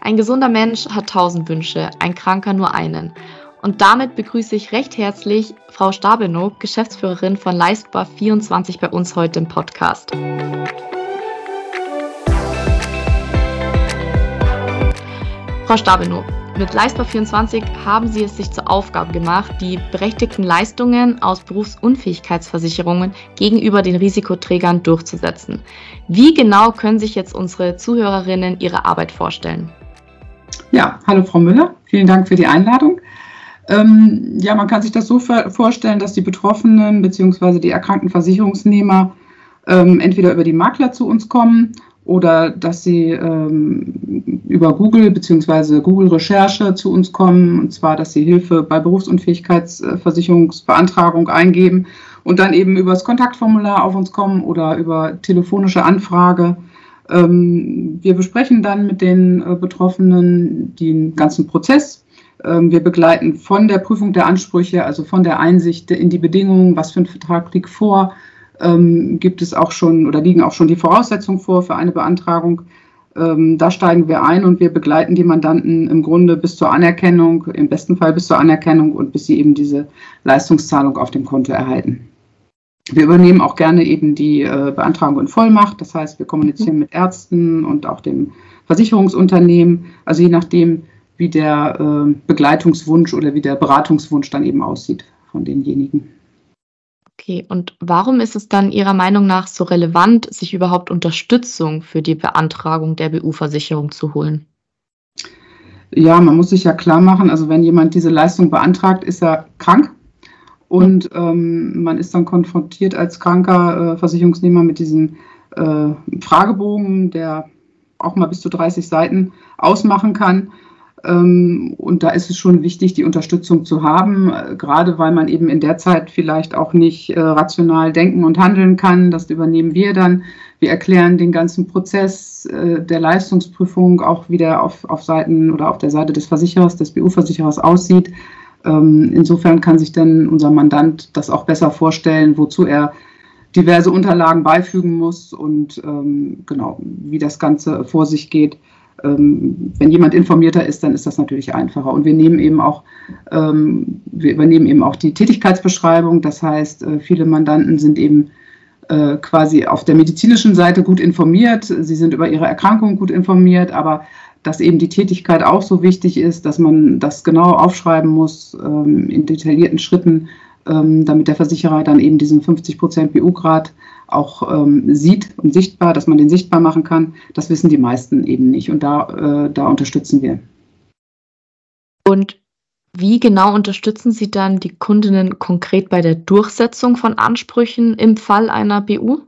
Ein gesunder Mensch hat tausend Wünsche, ein Kranker nur einen. Und damit begrüße ich recht herzlich Frau Stabenow, Geschäftsführerin von Leistbar24 bei uns heute im Podcast. Frau Stabenow, mit Leistbar24 haben Sie es sich zur Aufgabe gemacht, die berechtigten Leistungen aus Berufsunfähigkeitsversicherungen gegenüber den Risikoträgern durchzusetzen. Wie genau können sich jetzt unsere Zuhörerinnen Ihre Arbeit vorstellen? Ja, hallo Frau Müller, vielen Dank für die Einladung. Ähm, ja, man kann sich das so vorstellen, dass die Betroffenen bzw. die erkrankten Versicherungsnehmer ähm, entweder über die Makler zu uns kommen oder dass sie ähm, über Google bzw. Google Recherche zu uns kommen, und zwar, dass sie Hilfe bei Berufsunfähigkeitsversicherungsbeantragung eingeben und dann eben über das Kontaktformular auf uns kommen oder über telefonische Anfrage wir besprechen dann mit den äh, Betroffenen den ganzen Prozess. Ähm, wir begleiten von der Prüfung der Ansprüche, also von der Einsicht in die Bedingungen, was für ein Vertrag liegt vor, ähm, gibt es auch schon oder liegen auch schon die Voraussetzungen vor für eine Beantragung. Da steigen wir ein und wir begleiten die Mandanten im Grunde bis zur Anerkennung, im besten Fall bis zur Anerkennung und bis sie eben diese Leistungszahlung auf dem Konto erhalten. Wir übernehmen auch gerne eben die äh, Beantragung in Vollmacht. Das heißt, wir kommunizieren mhm. mit Ärzten und auch dem Versicherungsunternehmen. Also je nachdem, wie der äh, Begleitungswunsch oder wie der Beratungswunsch dann eben aussieht von denjenigen. Okay, und warum ist es dann Ihrer Meinung nach so relevant, sich überhaupt Unterstützung für die Beantragung der BU-Versicherung zu holen? Ja, man muss sich ja klar machen, also wenn jemand diese Leistung beantragt, ist er krank und ähm, man ist dann konfrontiert als kranker äh, Versicherungsnehmer mit diesem äh, Fragebogen, der auch mal bis zu 30 Seiten ausmachen kann. Ähm, und da ist es schon wichtig, die Unterstützung zu haben, äh, gerade weil man eben in der Zeit vielleicht auch nicht äh, rational denken und handeln kann. Das übernehmen wir dann. Wir erklären den ganzen Prozess äh, der Leistungsprüfung, auch wie der auf, auf Seiten oder auf der Seite des Versicherers, des BU-Versicherers aussieht. Ähm, insofern kann sich dann unser Mandant das auch besser vorstellen, wozu er diverse Unterlagen beifügen muss und ähm, genau, wie das Ganze vor sich geht. Ähm, wenn jemand informierter ist, dann ist das natürlich einfacher. Und wir nehmen eben auch, wir übernehmen eben auch die Tätigkeitsbeschreibung. Das heißt, äh, viele Mandanten sind eben äh, quasi auf der medizinischen Seite gut informiert. Sie sind über ihre Erkrankung gut informiert, aber dass eben die Tätigkeit auch so wichtig ist, dass man das genau aufschreiben muss ähm, in detaillierten Schritten, ähm, damit der Versicherer dann eben diesen 50 Prozent BU-Grad auch ähm, sieht und sichtbar, dass man den sichtbar machen kann. Das wissen die meisten eben nicht und da, äh, da unterstützen wir. Und wie genau unterstützen Sie dann die Kundinnen konkret bei der Durchsetzung von Ansprüchen im Fall einer BU?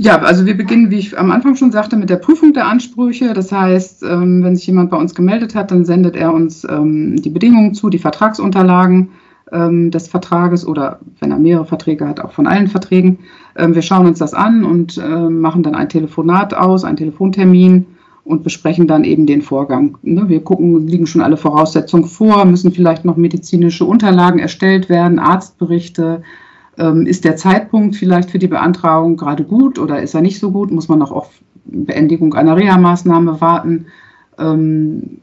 Ja, also wir beginnen, wie ich am Anfang schon sagte, mit der Prüfung der Ansprüche. Das heißt, ähm, wenn sich jemand bei uns gemeldet hat, dann sendet er uns ähm, die Bedingungen zu, die Vertragsunterlagen ähm, des Vertrages oder wenn er mehrere Verträge hat, auch von allen Verträgen. Wir schauen uns das an und machen dann ein Telefonat aus, einen Telefontermin und besprechen dann eben den Vorgang. Ne, wir gucken, liegen schon alle Voraussetzungen vor, müssen vielleicht noch medizinische Unterlagen erstellt werden, Arztberichte, ist der Zeitpunkt vielleicht für die Beantragung gerade gut oder ist er nicht so gut? Muss man noch auf Beendigung einer Reha-Maßnahme warten? Ähm,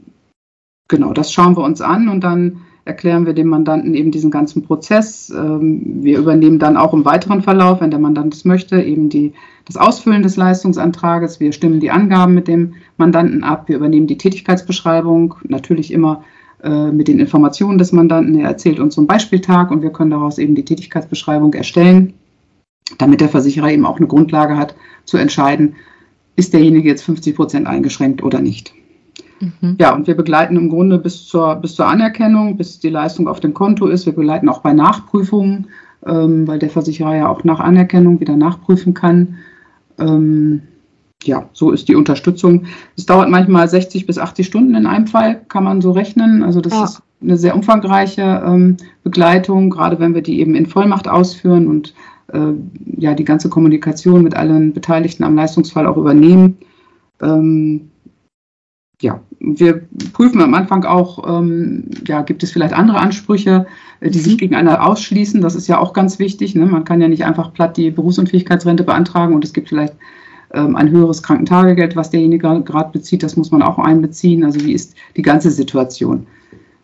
genau, das schauen wir uns an und dann erklären wir dem Mandanten eben diesen ganzen Prozess. Ähm, wir übernehmen dann auch im weiteren Verlauf, wenn der Mandant es möchte, eben die, das Ausfüllen des Leistungsantrages. Wir stimmen die Angaben mit dem Mandanten ab. Wir übernehmen die Tätigkeitsbeschreibung, natürlich immer mit den Informationen des Mandanten. Er erzählt uns so einen Beispieltag und wir können daraus eben die Tätigkeitsbeschreibung erstellen, damit der Versicherer eben auch eine Grundlage hat, zu entscheiden, ist derjenige jetzt 50 Prozent eingeschränkt oder nicht. Mhm. Ja, und wir begleiten im Grunde bis zur, bis zur Anerkennung, bis die Leistung auf dem Konto ist. Wir begleiten auch bei Nachprüfungen, ähm, weil der Versicherer ja auch nach Anerkennung wieder nachprüfen kann. Ähm, ja, so ist die Unterstützung. Es dauert manchmal 60 bis 80 Stunden in einem Fall, kann man so rechnen. Also das ja. ist eine sehr umfangreiche ähm, Begleitung, gerade wenn wir die eben in Vollmacht ausführen und äh, ja die ganze Kommunikation mit allen Beteiligten am Leistungsfall auch übernehmen. Ähm, ja, wir prüfen am Anfang auch, ähm, ja, gibt es vielleicht andere Ansprüche, äh, die mhm. sich gegeneinander ausschließen. Das ist ja auch ganz wichtig. Ne? Man kann ja nicht einfach platt die Berufsunfähigkeitsrente beantragen und es gibt vielleicht ein höheres Krankentagegeld, was derjenige gerade bezieht, das muss man auch einbeziehen. Also wie ist die ganze Situation,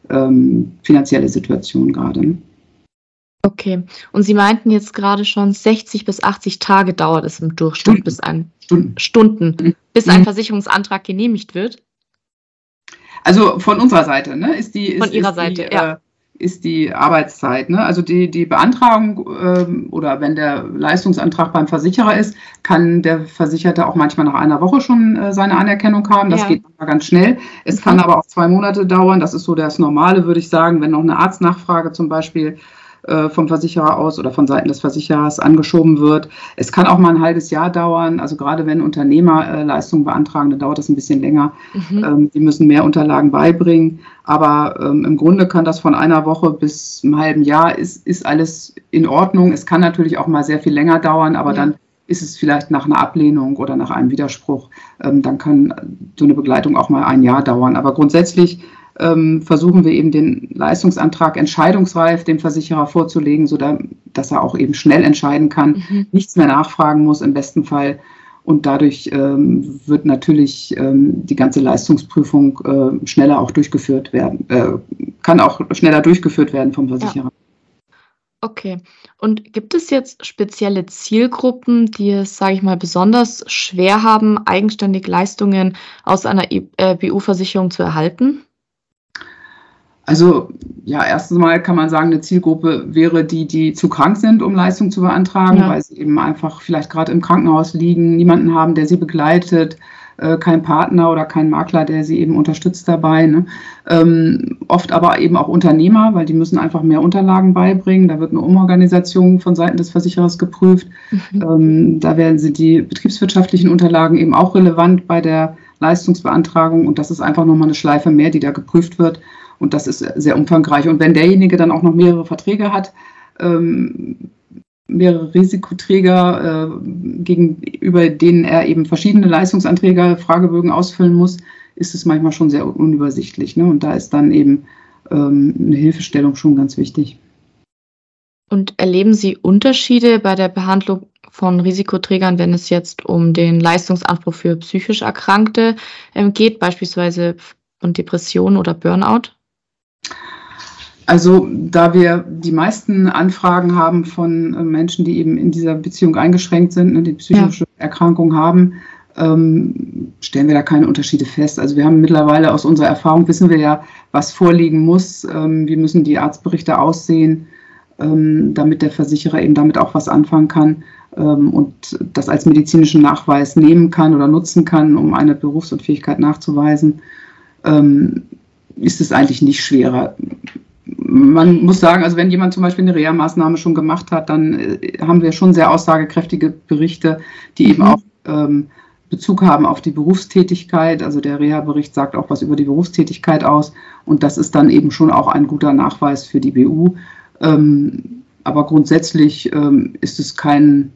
ähm, finanzielle Situation gerade. Ne? Okay. Und Sie meinten jetzt gerade schon, 60 bis 80 Tage dauert es im Durchschnitt Stunden. bis ein Stunden, Stunden mhm. bis ein mhm. Versicherungsantrag genehmigt wird? Also von unserer Seite, ne? Ist die ist, von Ihrer Seite, die, ja. Äh, ist die Arbeitszeit. Ne? Also die, die Beantragung ähm, oder wenn der Leistungsantrag beim Versicherer ist, kann der Versicherte auch manchmal nach einer Woche schon äh, seine Anerkennung haben. Das ja. geht ganz schnell. Es mhm. kann aber auch zwei Monate dauern. Das ist so das Normale, würde ich sagen, wenn noch eine Arztnachfrage zum Beispiel äh, vom Versicherer aus oder von Seiten des Versicherers angeschoben wird. Es kann auch mal ein halbes Jahr dauern. Also gerade wenn Unternehmer äh, Leistungen beantragen, dann dauert das ein bisschen länger. Mhm. Ähm, die müssen mehr Unterlagen beibringen. Aber ähm, im Grunde kann das von einer Woche bis einem halben Jahr ist, ist alles in Ordnung. Es kann natürlich auch mal sehr viel länger dauern, aber ja. dann ist es vielleicht nach einer Ablehnung oder nach einem Widerspruch, ähm, dann kann so eine Begleitung auch mal ein Jahr dauern. Aber grundsätzlich ähm, versuchen wir eben den Leistungsantrag entscheidungsreif dem Versicherer vorzulegen, sodass er auch eben schnell entscheiden kann, mhm. nichts mehr nachfragen muss im besten Fall. Und dadurch ähm, wird natürlich ähm, die ganze Leistungsprüfung äh, schneller auch durchgeführt werden, äh, kann auch schneller durchgeführt werden vom Versicherer. Ja. Okay. Und gibt es jetzt spezielle Zielgruppen, die es, sage ich mal, besonders schwer haben, eigenständig Leistungen aus einer äh, BU-Versicherung zu erhalten? Also ja, erstens mal kann man sagen, eine Zielgruppe wäre die, die zu krank sind, um Leistung zu beantragen, ja. weil sie eben einfach vielleicht gerade im Krankenhaus liegen, niemanden haben, der sie begleitet, äh, kein Partner oder kein Makler, der sie eben unterstützt dabei. Ne? Ähm, oft aber eben auch Unternehmer, weil die müssen einfach mehr Unterlagen beibringen. Da wird eine Umorganisation von Seiten des Versicherers geprüft. Mhm. Ähm, da werden sie die betriebswirtschaftlichen Unterlagen eben auch relevant bei der Leistungsbeantragung und das ist einfach nochmal eine Schleife mehr, die da geprüft wird. Und das ist sehr umfangreich. Und wenn derjenige dann auch noch mehrere Verträge hat, ähm, mehrere Risikoträger, äh, gegenüber denen er eben verschiedene Leistungsanträge, Fragebögen ausfüllen muss, ist es manchmal schon sehr unübersichtlich. Ne? Und da ist dann eben ähm, eine Hilfestellung schon ganz wichtig. Und erleben Sie Unterschiede bei der Behandlung von Risikoträgern, wenn es jetzt um den Leistungsanspruch für psychisch Erkrankte ähm, geht, beispielsweise von Depression oder Burnout? Also da wir die meisten Anfragen haben von äh, Menschen, die eben in dieser Beziehung eingeschränkt sind, ne, die psychische ja. Erkrankung haben, ähm, stellen wir da keine Unterschiede fest. Also wir haben mittlerweile aus unserer Erfahrung wissen wir ja, was vorliegen muss, ähm, wie müssen die Arztberichte aussehen, ähm, damit der Versicherer eben damit auch was anfangen kann und das als medizinischen Nachweis nehmen kann oder nutzen kann, um eine Berufsunfähigkeit nachzuweisen. Ist es eigentlich nicht schwerer man muss sagen, also wenn jemand zum Beispiel eine Reha-Maßnahme schon gemacht hat, dann äh, haben wir schon sehr aussagekräftige Berichte, die eben mhm. auch ähm, Bezug haben auf die Berufstätigkeit. Also der Reha-Bericht sagt auch was über die Berufstätigkeit aus und das ist dann eben schon auch ein guter Nachweis für die BU. Ähm, aber grundsätzlich ähm, ist es kein,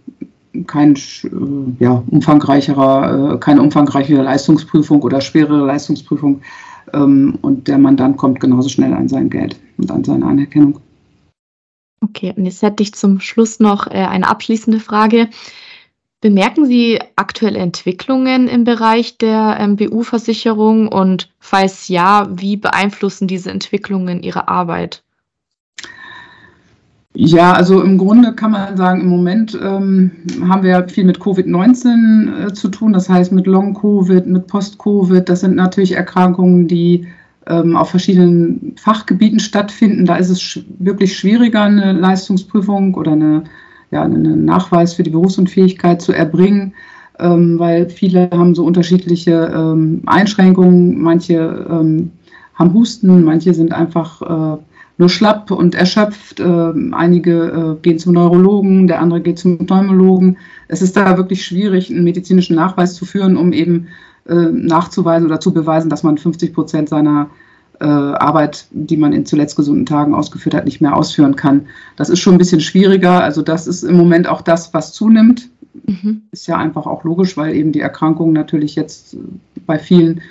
kein äh, ja, umfangreicherer, äh, keine umfangreichere Leistungsprüfung oder schwerere Leistungsprüfung und der Mandant kommt genauso schnell an sein Geld und an seine Anerkennung. Okay, und jetzt hätte ich zum Schluss noch äh, eine abschließende Frage. Bemerken Sie aktuelle Entwicklungen im Bereich der ähm, BU-Versicherung und falls ja, wie beeinflussen diese Entwicklungen Ihre Arbeit? Ja, also im Grunde kann man sagen, im Moment ähm, haben wir viel mit Covid-19 äh, zu tun, das heißt mit Long-Covid, mit Post-Covid. Das sind natürlich Erkrankungen, die ähm, auf verschiedenen Fachgebieten stattfinden. Da ist es sch wirklich schwieriger, eine Leistungsprüfung oder eine, ja, einen Nachweis für die Berufsunfähigkeit zu erbringen, ähm, weil viele haben so unterschiedliche ähm, Einschränkungen. Manche ähm, haben Husten, manche sind einfach äh, nur schlapp und erschöpft. Äh, einige äh, gehen zum Neurologen, der andere geht zum Pneumologen. Es ist da wirklich schwierig, einen medizinischen Nachweis zu führen, um eben äh, nachzuweisen oder zu beweisen, dass man 50 Prozent seiner äh, Arbeit, die man in zuletzt gesunden Tagen ausgeführt hat, nicht mehr ausführen kann. Das ist schon ein bisschen schwieriger. Also das ist im Moment auch das, was zunimmt. Mhm. Ist ja einfach auch logisch, weil eben die Erkrankung natürlich jetzt bei vielen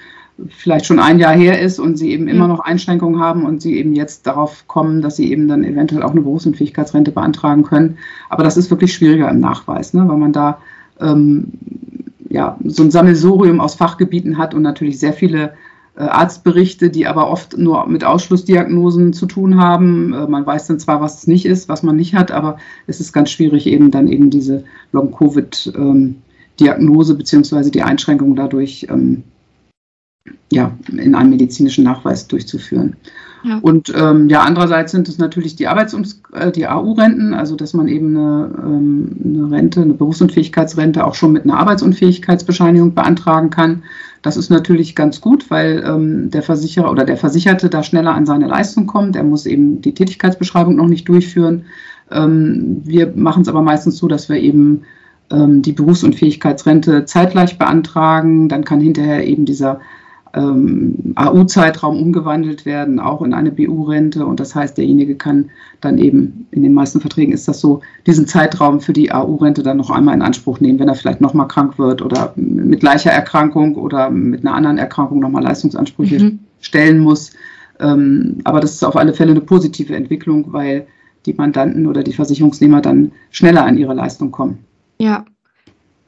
vielleicht schon ein Jahr her ist und sie eben immer noch Einschränkungen haben und sie eben jetzt darauf kommen, dass sie eben dann eventuell auch eine Berufsunfähigkeitsrente beantragen können. Aber das ist wirklich schwieriger im Nachweis, ne, weil man da ähm, ja, so ein Sammelsurium aus Fachgebieten hat und natürlich sehr viele äh, Arztberichte, die aber oft nur mit Ausschlussdiagnosen zu tun haben. Äh, man weiß dann zwar, was es nicht ist, was man nicht hat, aber es ist ganz schwierig, eben dann eben diese Long-Covid-Diagnose ähm, beziehungsweise die Einschränkung dadurch ähm, ja, in einem medizinischen Nachweis durchzuführen. Ja. Und ähm, ja, andererseits sind es natürlich die Arbeits- und äh, die AU-Renten, also dass man eben eine, ähm, eine Rente, eine Berufsunfähigkeitsrente auch schon mit einer Arbeitsunfähigkeitsbescheinigung beantragen kann. Das ist natürlich ganz gut, weil ähm, der Versicherer oder der Versicherte da schneller an seine Leistung kommt. Er muss eben die Tätigkeitsbeschreibung noch nicht durchführen. Ähm, wir machen es aber meistens so, dass wir eben ähm, die Berufsunfähigkeitsrente zeitgleich beantragen. Dann kann hinterher eben dieser ähm, AU-Zeitraum umgewandelt werden, auch in eine BU-Rente. Und das heißt, derjenige kann dann eben, in den meisten Verträgen ist das so, diesen Zeitraum für die AU-Rente dann noch einmal in Anspruch nehmen, wenn er vielleicht nochmal krank wird oder mit gleicher Erkrankung oder mit einer anderen Erkrankung nochmal Leistungsansprüche mhm. stellen muss. Ähm, aber das ist auf alle Fälle eine positive Entwicklung, weil die Mandanten oder die Versicherungsnehmer dann schneller an ihre Leistung kommen. Ja,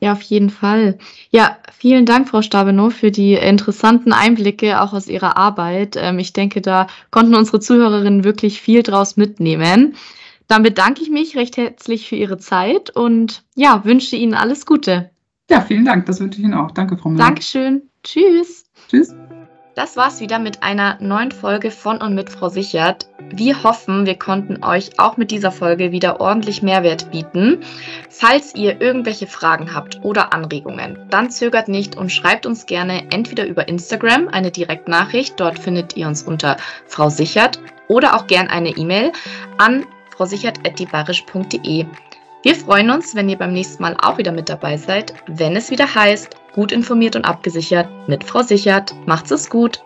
ja, auf jeden Fall. Ja, vielen Dank, Frau Stabenow, für die interessanten Einblicke auch aus Ihrer Arbeit. Ähm, ich denke, da konnten unsere Zuhörerinnen wirklich viel draus mitnehmen. Dann bedanke ich mich recht herzlich für Ihre Zeit und ja, wünsche Ihnen alles Gute. Ja, vielen Dank. Das wünsche ich Ihnen auch. Danke, Frau Müller. Dankeschön. Tschüss. Tschüss. Das war's wieder mit einer neuen Folge von und mit Frau Sichert. Wir hoffen, wir konnten euch auch mit dieser Folge wieder ordentlich Mehrwert bieten. Falls ihr irgendwelche Fragen habt oder Anregungen, dann zögert nicht und schreibt uns gerne entweder über Instagram eine Direktnachricht, dort findet ihr uns unter Frau Sichert, oder auch gern eine E-Mail an frausichert.dibarisch.de. Wir freuen uns, wenn ihr beim nächsten Mal auch wieder mit dabei seid, wenn es wieder heißt, gut informiert und abgesichert mit Frau Sichert. Macht's es gut!